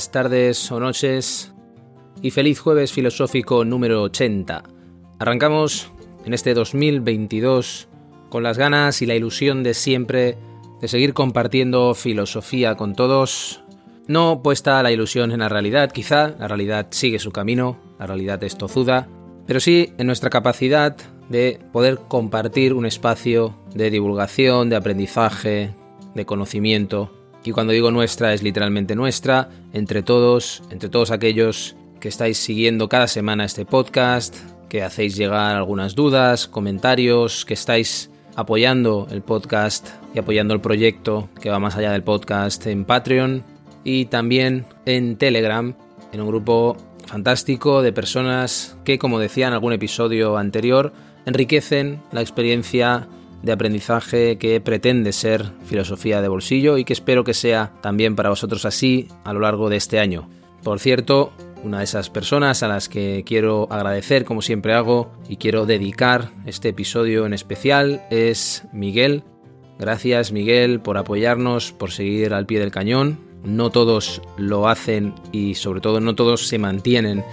Días, tardes o noches y feliz jueves filosófico número 80. Arrancamos en este 2022 con las ganas y la ilusión de siempre de seguir compartiendo filosofía con todos. No puesta la ilusión en la realidad, quizá la realidad sigue su camino, la realidad es tozuda, pero sí en nuestra capacidad de poder compartir un espacio de divulgación, de aprendizaje, de conocimiento. Y cuando digo nuestra es literalmente nuestra, entre todos, entre todos aquellos que estáis siguiendo cada semana este podcast, que hacéis llegar algunas dudas, comentarios, que estáis apoyando el podcast y apoyando el proyecto que va más allá del podcast en Patreon y también en Telegram, en un grupo fantástico de personas que, como decía en algún episodio anterior, enriquecen la experiencia de aprendizaje que pretende ser filosofía de bolsillo y que espero que sea también para vosotros así a lo largo de este año. Por cierto, una de esas personas a las que quiero agradecer como siempre hago y quiero dedicar este episodio en especial es Miguel. Gracias Miguel por apoyarnos, por seguir al pie del cañón. No todos lo hacen y sobre todo no todos se mantienen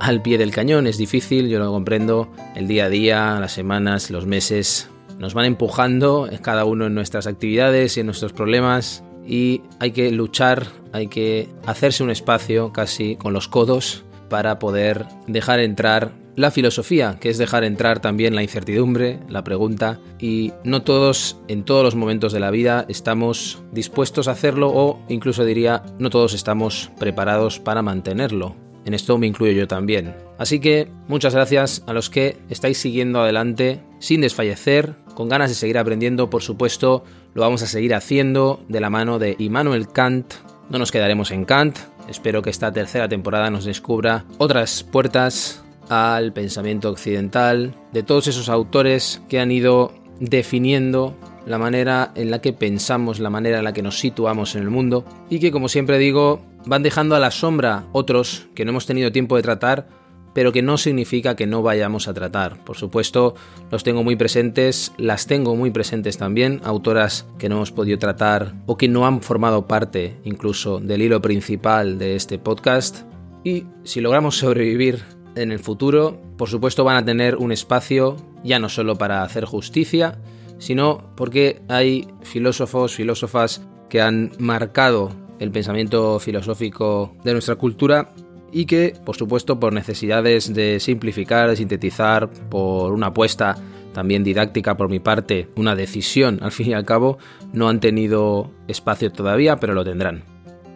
al pie del cañón. Es difícil, yo lo comprendo. El día a día, las semanas, los meses nos van empujando cada uno en nuestras actividades y en nuestros problemas y hay que luchar, hay que hacerse un espacio casi con los codos para poder dejar entrar la filosofía, que es dejar entrar también la incertidumbre, la pregunta, y no todos en todos los momentos de la vida estamos dispuestos a hacerlo o incluso diría no todos estamos preparados para mantenerlo. En esto me incluyo yo también. Así que muchas gracias a los que estáis siguiendo adelante sin desfallecer, con ganas de seguir aprendiendo, por supuesto, lo vamos a seguir haciendo de la mano de Immanuel Kant. No nos quedaremos en Kant, espero que esta tercera temporada nos descubra otras puertas al pensamiento occidental, de todos esos autores que han ido definiendo la manera en la que pensamos, la manera en la que nos situamos en el mundo y que, como siempre digo, van dejando a la sombra otros que no hemos tenido tiempo de tratar, pero que no significa que no vayamos a tratar. Por supuesto, los tengo muy presentes, las tengo muy presentes también, autoras que no hemos podido tratar o que no han formado parte incluso del hilo principal de este podcast. Y si logramos sobrevivir en el futuro, por supuesto van a tener un espacio ya no solo para hacer justicia, sino porque hay filósofos, filósofas que han marcado el pensamiento filosófico de nuestra cultura y que, por supuesto, por necesidades de simplificar, de sintetizar, por una apuesta también didáctica por mi parte, una decisión al fin y al cabo, no han tenido espacio todavía, pero lo tendrán.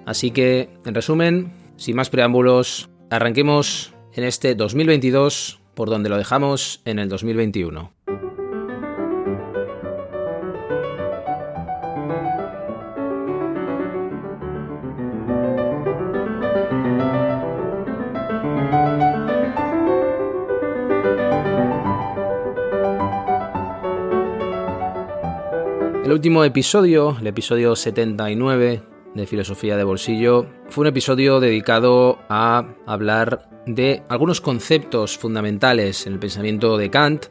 Así que, en resumen, sin más preámbulos, arranquemos en este 2022 por donde lo dejamos en el 2021. El último episodio, el episodio 79 de Filosofía de Bolsillo, fue un episodio dedicado a hablar de algunos conceptos fundamentales en el pensamiento de Kant.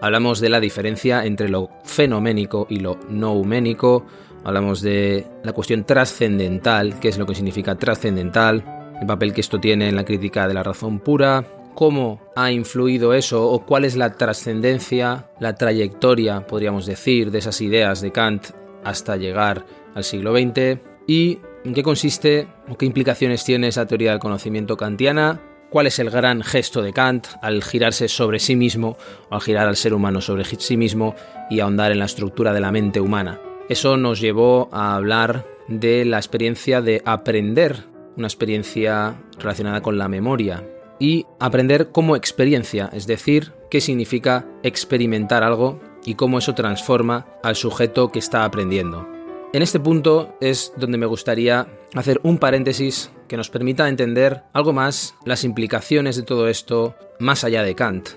Hablamos de la diferencia entre lo fenoménico y lo nouménico. Hablamos de la cuestión trascendental, qué es lo que significa trascendental, el papel que esto tiene en la crítica de la razón pura, cómo ha influido eso o cuál es la trascendencia, la trayectoria, podríamos decir, de esas ideas de Kant hasta llegar al siglo XX y en qué consiste o qué implicaciones tiene esa teoría del conocimiento kantiana, cuál es el gran gesto de Kant al girarse sobre sí mismo o al girar al ser humano sobre sí mismo y ahondar en la estructura de la mente humana. Eso nos llevó a hablar de la experiencia de aprender, una experiencia relacionada con la memoria, y aprender como experiencia, es decir, qué significa experimentar algo y cómo eso transforma al sujeto que está aprendiendo. En este punto es donde me gustaría hacer un paréntesis que nos permita entender algo más las implicaciones de todo esto más allá de Kant.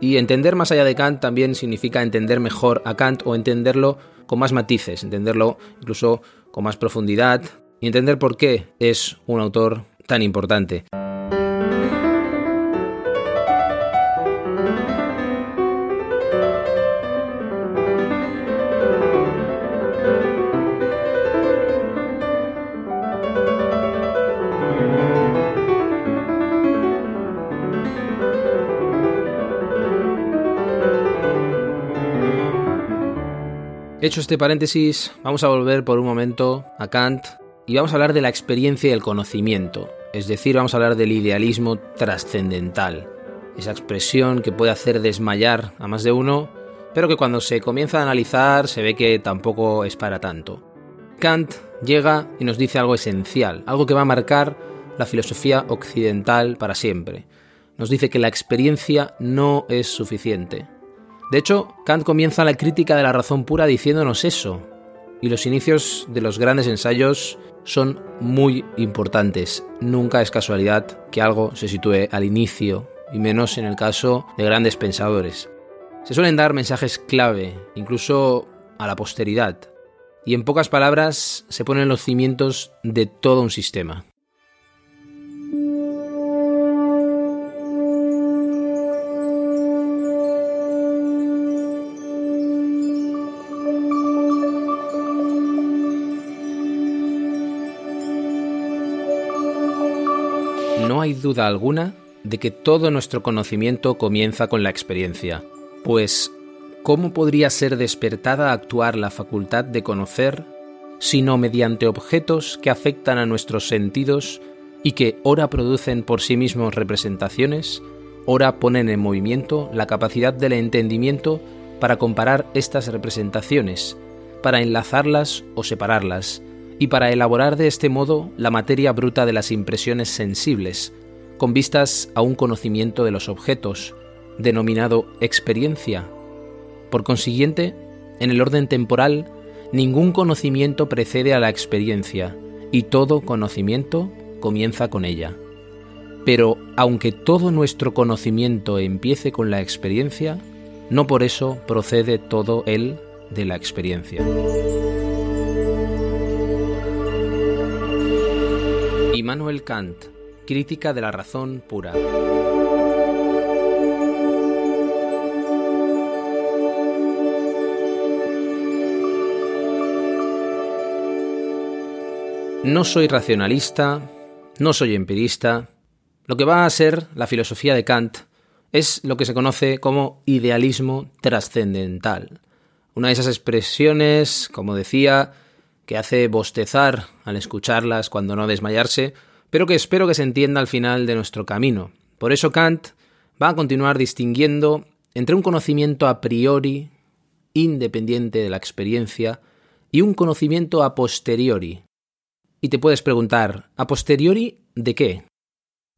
Y entender más allá de Kant también significa entender mejor a Kant o entenderlo con más matices, entenderlo incluso con más profundidad y entender por qué es un autor tan importante. Hecho este paréntesis, vamos a volver por un momento a Kant y vamos a hablar de la experiencia y el conocimiento, es decir, vamos a hablar del idealismo trascendental, esa expresión que puede hacer desmayar a más de uno, pero que cuando se comienza a analizar se ve que tampoco es para tanto. Kant llega y nos dice algo esencial, algo que va a marcar la filosofía occidental para siempre. Nos dice que la experiencia no es suficiente, de hecho, Kant comienza la crítica de la razón pura diciéndonos eso, y los inicios de los grandes ensayos son muy importantes. Nunca es casualidad que algo se sitúe al inicio, y menos en el caso de grandes pensadores. Se suelen dar mensajes clave, incluso a la posteridad, y en pocas palabras se ponen los cimientos de todo un sistema. No hay duda alguna de que todo nuestro conocimiento comienza con la experiencia, pues ¿cómo podría ser despertada a actuar la facultad de conocer sino mediante objetos que afectan a nuestros sentidos y que ora producen por sí mismos representaciones, ora ponen en movimiento la capacidad del entendimiento para comparar estas representaciones, para enlazarlas o separarlas, y para elaborar de este modo la materia bruta de las impresiones sensibles, con vistas a un conocimiento de los objetos, denominado experiencia. Por consiguiente, en el orden temporal, ningún conocimiento precede a la experiencia, y todo conocimiento comienza con ella. Pero aunque todo nuestro conocimiento empiece con la experiencia, no por eso procede todo él de la experiencia. Immanuel Kant, Crítica de la Razón Pura. No soy racionalista, no soy empirista. Lo que va a ser la filosofía de Kant es lo que se conoce como idealismo trascendental. Una de esas expresiones, como decía, que hace bostezar al escucharlas cuando no desmayarse, pero que espero que se entienda al final de nuestro camino. Por eso Kant va a continuar distinguiendo entre un conocimiento a priori, independiente de la experiencia, y un conocimiento a posteriori. Y te puedes preguntar, ¿a posteriori de qué?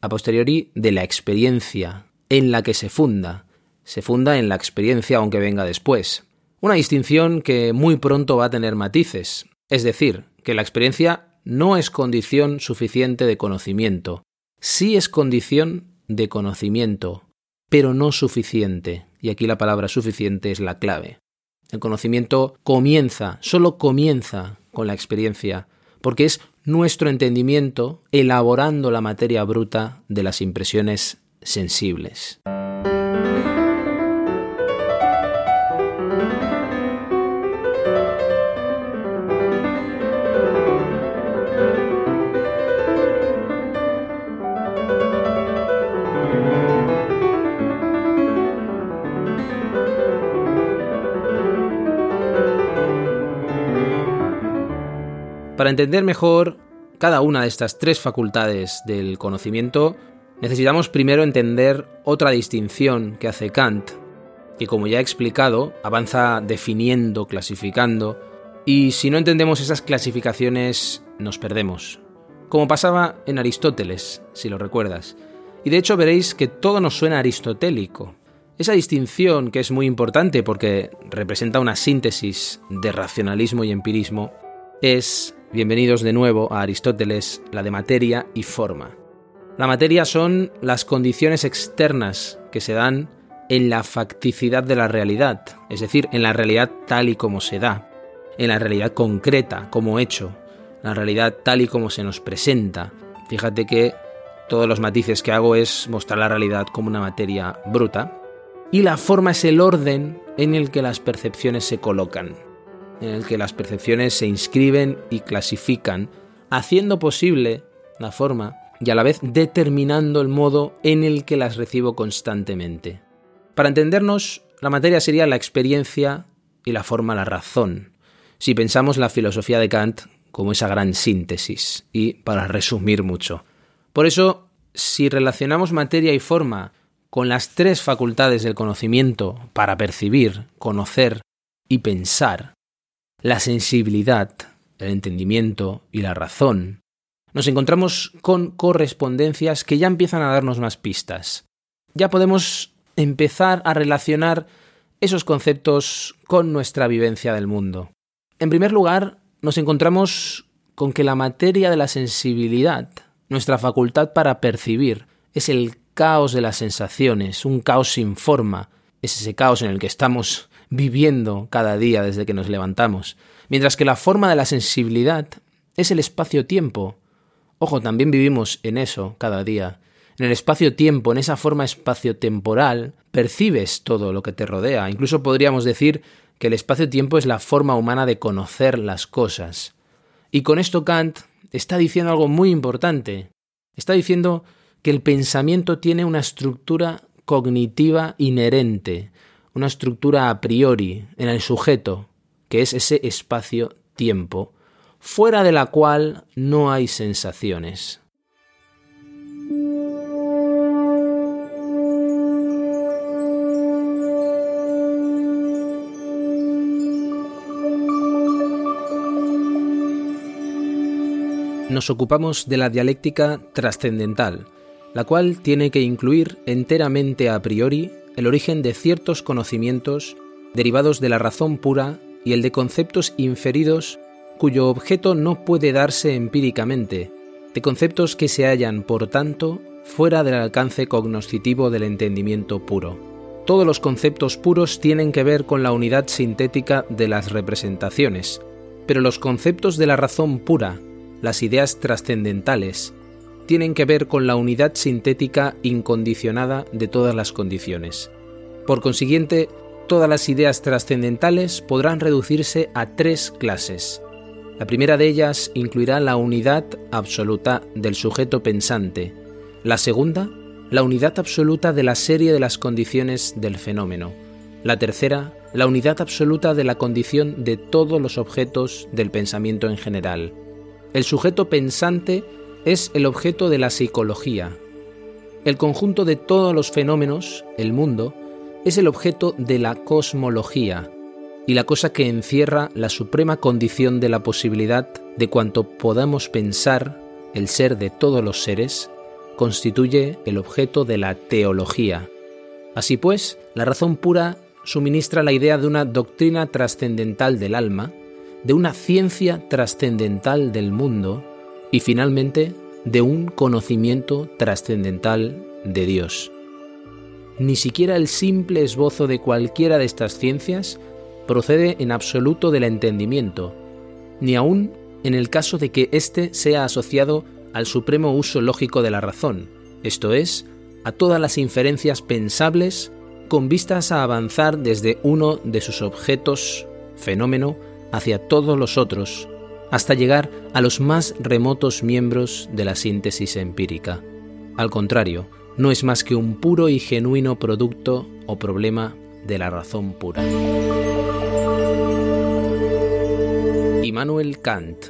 A posteriori de la experiencia, en la que se funda. Se funda en la experiencia aunque venga después. Una distinción que muy pronto va a tener matices, es decir, que la experiencia no es condición suficiente de conocimiento, sí es condición de conocimiento, pero no suficiente. Y aquí la palabra suficiente es la clave. El conocimiento comienza, solo comienza con la experiencia, porque es nuestro entendimiento elaborando la materia bruta de las impresiones sensibles. Para entender mejor cada una de estas tres facultades del conocimiento, necesitamos primero entender otra distinción que hace Kant, que como ya he explicado, avanza definiendo, clasificando, y si no entendemos esas clasificaciones nos perdemos, como pasaba en Aristóteles, si lo recuerdas. Y de hecho veréis que todo nos suena aristotélico. Esa distinción, que es muy importante porque representa una síntesis de racionalismo y empirismo, es, bienvenidos de nuevo a Aristóteles, la de materia y forma. La materia son las condiciones externas que se dan en la facticidad de la realidad, es decir, en la realidad tal y como se da, en la realidad concreta, como hecho, la realidad tal y como se nos presenta. Fíjate que todos los matices que hago es mostrar la realidad como una materia bruta, y la forma es el orden en el que las percepciones se colocan, en el que las percepciones se inscriben y clasifican, haciendo posible la forma y a la vez determinando el modo en el que las recibo constantemente. Para entendernos, la materia sería la experiencia y la forma la razón, si pensamos la filosofía de Kant como esa gran síntesis, y para resumir mucho. Por eso, si relacionamos materia y forma con las tres facultades del conocimiento para percibir, conocer y pensar, la sensibilidad, el entendimiento y la razón, nos encontramos con correspondencias que ya empiezan a darnos más pistas. Ya podemos empezar a relacionar esos conceptos con nuestra vivencia del mundo. En primer lugar, nos encontramos con que la materia de la sensibilidad, nuestra facultad para percibir, es el caos de las sensaciones, un caos sin forma, es ese caos en el que estamos viviendo cada día desde que nos levantamos, mientras que la forma de la sensibilidad es el espacio-tiempo. Ojo, también vivimos en eso cada día, en el espacio-tiempo, en esa forma espacio-temporal, percibes todo lo que te rodea. Incluso podríamos decir que el espacio-tiempo es la forma humana de conocer las cosas. Y con esto Kant está diciendo algo muy importante. Está diciendo que el pensamiento tiene una estructura cognitiva inherente, una estructura a priori en el sujeto, que es ese espacio-tiempo, fuera de la cual no hay sensaciones. nos ocupamos de la dialéctica trascendental, la cual tiene que incluir enteramente a priori el origen de ciertos conocimientos derivados de la razón pura y el de conceptos inferidos cuyo objeto no puede darse empíricamente, de conceptos que se hallan, por tanto, fuera del alcance cognoscitivo del entendimiento puro. Todos los conceptos puros tienen que ver con la unidad sintética de las representaciones, pero los conceptos de la razón pura, las ideas trascendentales, tienen que ver con la unidad sintética incondicionada de todas las condiciones. Por consiguiente, todas las ideas trascendentales podrán reducirse a tres clases. La primera de ellas incluirá la unidad absoluta del sujeto pensante. La segunda, la unidad absoluta de la serie de las condiciones del fenómeno. La tercera, la unidad absoluta de la condición de todos los objetos del pensamiento en general. El sujeto pensante es el objeto de la psicología. El conjunto de todos los fenómenos, el mundo, es el objeto de la cosmología y la cosa que encierra la suprema condición de la posibilidad de cuanto podamos pensar, el ser de todos los seres, constituye el objeto de la teología. Así pues, la razón pura suministra la idea de una doctrina trascendental del alma, de una ciencia trascendental del mundo y finalmente de un conocimiento trascendental de Dios. Ni siquiera el simple esbozo de cualquiera de estas ciencias procede en absoluto del entendimiento, ni aun en el caso de que éste sea asociado al supremo uso lógico de la razón, esto es, a todas las inferencias pensables con vistas a avanzar desde uno de sus objetos, fenómeno, hacia todos los otros, hasta llegar a los más remotos miembros de la síntesis empírica. Al contrario, no es más que un puro y genuino producto o problema de la razón pura. Immanuel Kant,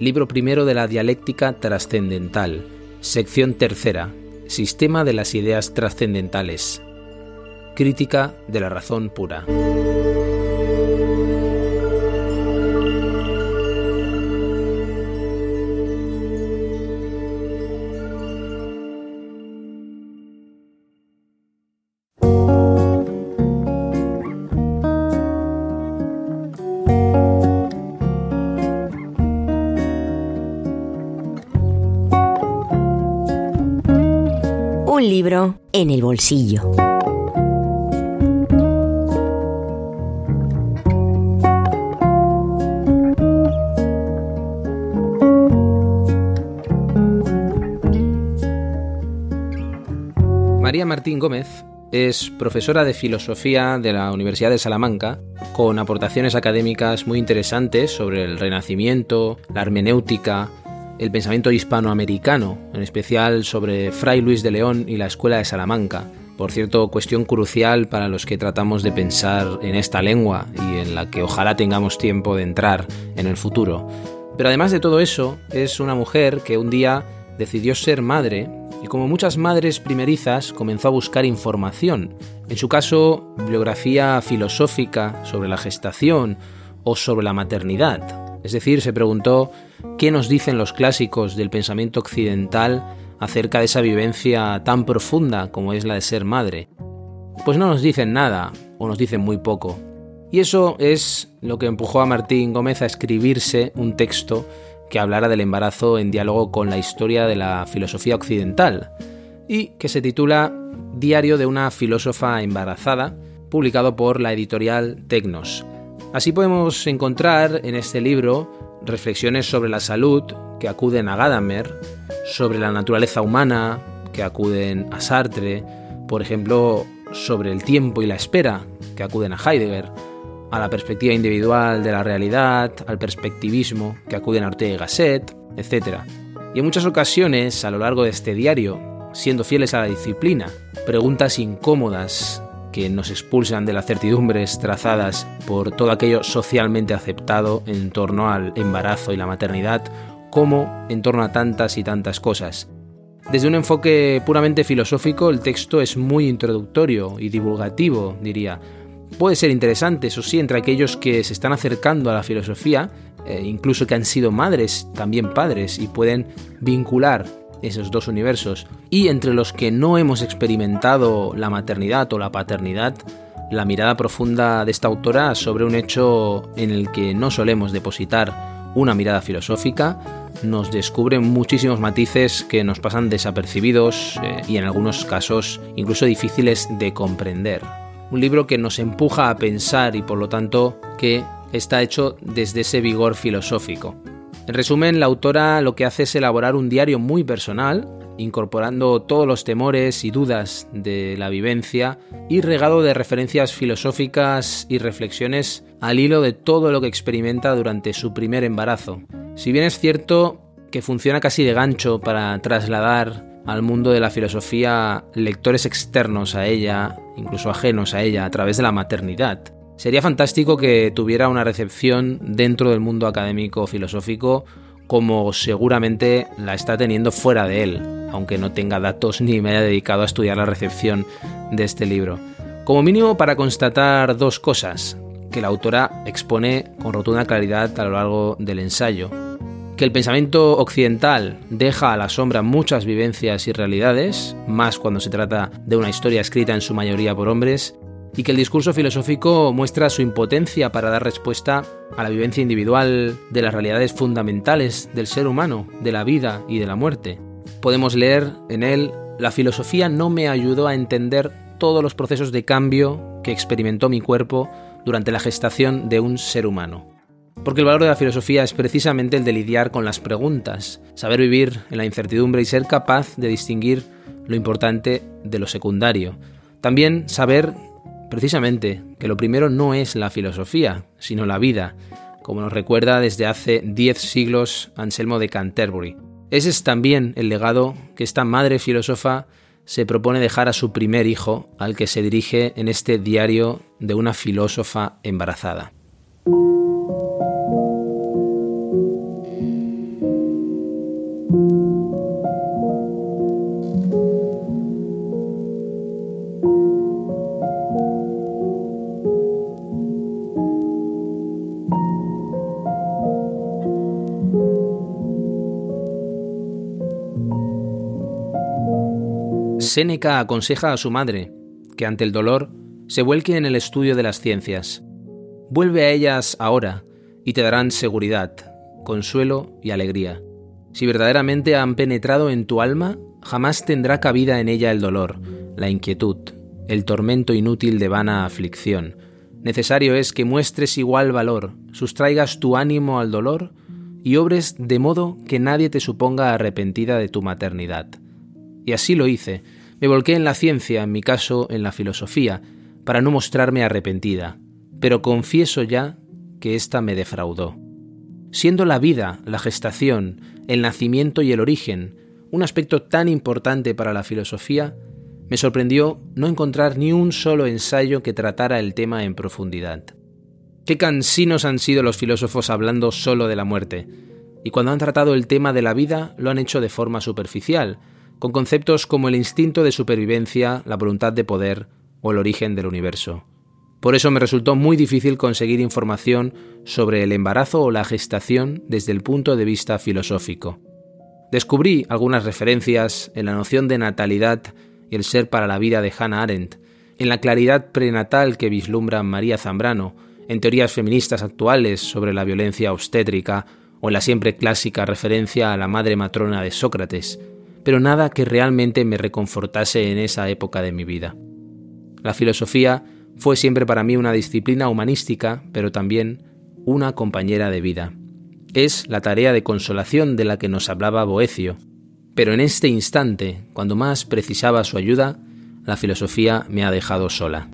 libro primero de la dialéctica trascendental, sección tercera, Sistema de las ideas trascendentales, crítica de la razón pura. Libro en el bolsillo. María Martín Gómez es profesora de filosofía de la Universidad de Salamanca, con aportaciones académicas muy interesantes sobre el Renacimiento, la hermenéutica, el pensamiento hispanoamericano, en especial sobre Fray Luis de León y la Escuela de Salamanca. Por cierto, cuestión crucial para los que tratamos de pensar en esta lengua y en la que ojalá tengamos tiempo de entrar en el futuro. Pero además de todo eso, es una mujer que un día decidió ser madre y como muchas madres primerizas comenzó a buscar información, en su caso bibliografía filosófica sobre la gestación o sobre la maternidad. Es decir, se preguntó qué nos dicen los clásicos del pensamiento occidental acerca de esa vivencia tan profunda como es la de ser madre. Pues no nos dicen nada, o nos dicen muy poco. Y eso es lo que empujó a Martín Gómez a escribirse un texto que hablara del embarazo en diálogo con la historia de la filosofía occidental y que se titula Diario de una filósofa embarazada, publicado por la editorial Tecnos. Así podemos encontrar en este libro reflexiones sobre la salud que acuden a Gadamer, sobre la naturaleza humana que acuden a Sartre, por ejemplo, sobre el tiempo y la espera que acuden a Heidegger, a la perspectiva individual de la realidad, al perspectivismo que acuden a Ortega y Gasset, etc. Y en muchas ocasiones, a lo largo de este diario, siendo fieles a la disciplina, preguntas incómodas que nos expulsan de las certidumbres trazadas por todo aquello socialmente aceptado en torno al embarazo y la maternidad, como en torno a tantas y tantas cosas. Desde un enfoque puramente filosófico, el texto es muy introductorio y divulgativo, diría, puede ser interesante, eso sí, entre aquellos que se están acercando a la filosofía, eh, incluso que han sido madres, también padres, y pueden vincular esos dos universos. Y entre los que no hemos experimentado la maternidad o la paternidad, la mirada profunda de esta autora sobre un hecho en el que no solemos depositar una mirada filosófica, nos descubre muchísimos matices que nos pasan desapercibidos eh, y en algunos casos incluso difíciles de comprender un libro que nos empuja a pensar y por lo tanto que está hecho desde ese vigor filosófico. En resumen, la autora lo que hace es elaborar un diario muy personal, incorporando todos los temores y dudas de la vivencia y regado de referencias filosóficas y reflexiones al hilo de todo lo que experimenta durante su primer embarazo. Si bien es cierto que funciona casi de gancho para trasladar al mundo de la filosofía lectores externos a ella, incluso ajenos a ella, a través de la maternidad. Sería fantástico que tuviera una recepción dentro del mundo académico filosófico como seguramente la está teniendo fuera de él, aunque no tenga datos ni me haya dedicado a estudiar la recepción de este libro. Como mínimo para constatar dos cosas que la autora expone con rotunda claridad a lo largo del ensayo que el pensamiento occidental deja a la sombra muchas vivencias y realidades, más cuando se trata de una historia escrita en su mayoría por hombres, y que el discurso filosófico muestra su impotencia para dar respuesta a la vivencia individual de las realidades fundamentales del ser humano, de la vida y de la muerte. Podemos leer en él, la filosofía no me ayudó a entender todos los procesos de cambio que experimentó mi cuerpo durante la gestación de un ser humano. Porque el valor de la filosofía es precisamente el de lidiar con las preguntas, saber vivir en la incertidumbre y ser capaz de distinguir lo importante de lo secundario. También saber, precisamente, que lo primero no es la filosofía, sino la vida, como nos recuerda desde hace diez siglos Anselmo de Canterbury. Ese es también el legado que esta madre filósofa se propone dejar a su primer hijo, al que se dirige en este diario de una filósofa embarazada. Séneca aconseja a su madre que ante el dolor se vuelque en el estudio de las ciencias. Vuelve a ellas ahora y te darán seguridad, consuelo y alegría. Si verdaderamente han penetrado en tu alma, jamás tendrá cabida en ella el dolor, la inquietud, el tormento inútil de vana aflicción. Necesario es que muestres igual valor, sustraigas tu ánimo al dolor y obres de modo que nadie te suponga arrepentida de tu maternidad. Y así lo hice. Me volqué en la ciencia, en mi caso en la filosofía, para no mostrarme arrepentida, pero confieso ya que ésta me defraudó. Siendo la vida, la gestación, el nacimiento y el origen un aspecto tan importante para la filosofía, me sorprendió no encontrar ni un solo ensayo que tratara el tema en profundidad. Qué cansinos han sido los filósofos hablando solo de la muerte, y cuando han tratado el tema de la vida lo han hecho de forma superficial, con conceptos como el instinto de supervivencia, la voluntad de poder o el origen del universo. Por eso me resultó muy difícil conseguir información sobre el embarazo o la gestación desde el punto de vista filosófico. Descubrí algunas referencias en la noción de natalidad y el ser para la vida de Hannah Arendt, en la claridad prenatal que vislumbra María Zambrano, en teorías feministas actuales sobre la violencia obstétrica o en la siempre clásica referencia a la madre matrona de Sócrates, pero nada que realmente me reconfortase en esa época de mi vida. La filosofía fue siempre para mí una disciplina humanística, pero también una compañera de vida. Es la tarea de consolación de la que nos hablaba Boecio, pero en este instante, cuando más precisaba su ayuda, la filosofía me ha dejado sola.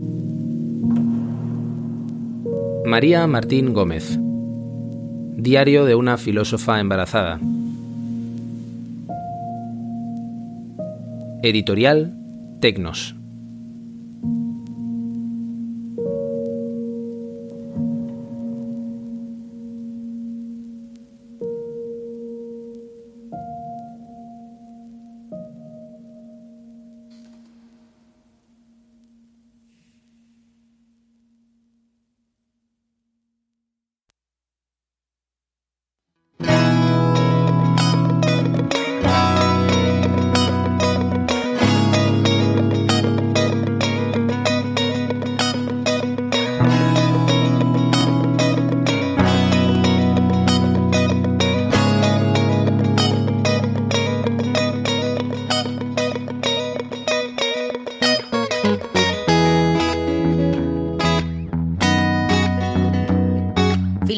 María Martín Gómez Diario de una filósofa embarazada Editorial Tecnos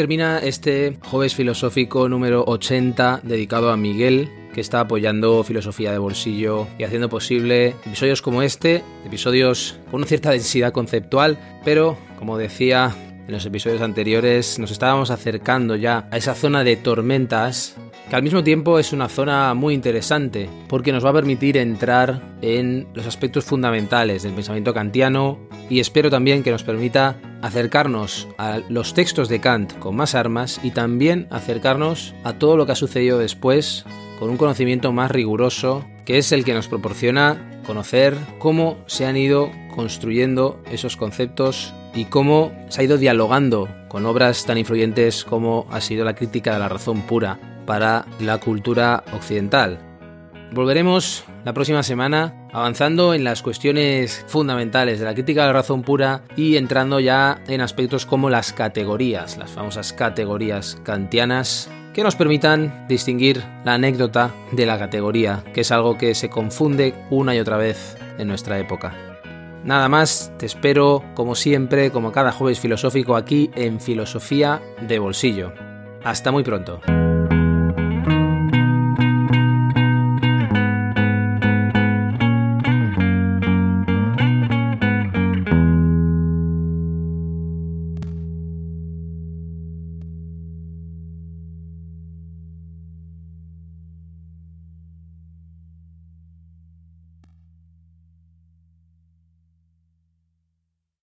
Termina este jueves filosófico número 80 dedicado a Miguel, que está apoyando filosofía de bolsillo y haciendo posible episodios como este, episodios con una cierta densidad conceptual, pero como decía en los episodios anteriores, nos estábamos acercando ya a esa zona de tormentas que al mismo tiempo es una zona muy interesante porque nos va a permitir entrar en los aspectos fundamentales del pensamiento kantiano y espero también que nos permita acercarnos a los textos de Kant con más armas y también acercarnos a todo lo que ha sucedido después con un conocimiento más riguroso que es el que nos proporciona conocer cómo se han ido construyendo esos conceptos y cómo se ha ido dialogando con obras tan influyentes como ha sido la crítica de la razón pura para la cultura occidental. Volveremos la próxima semana avanzando en las cuestiones fundamentales de la crítica de la razón pura y entrando ya en aspectos como las categorías, las famosas categorías kantianas que nos permitan distinguir la anécdota de la categoría, que es algo que se confunde una y otra vez en nuestra época. Nada más, te espero como siempre, como cada jueves filosófico aquí en Filosofía de Bolsillo. Hasta muy pronto.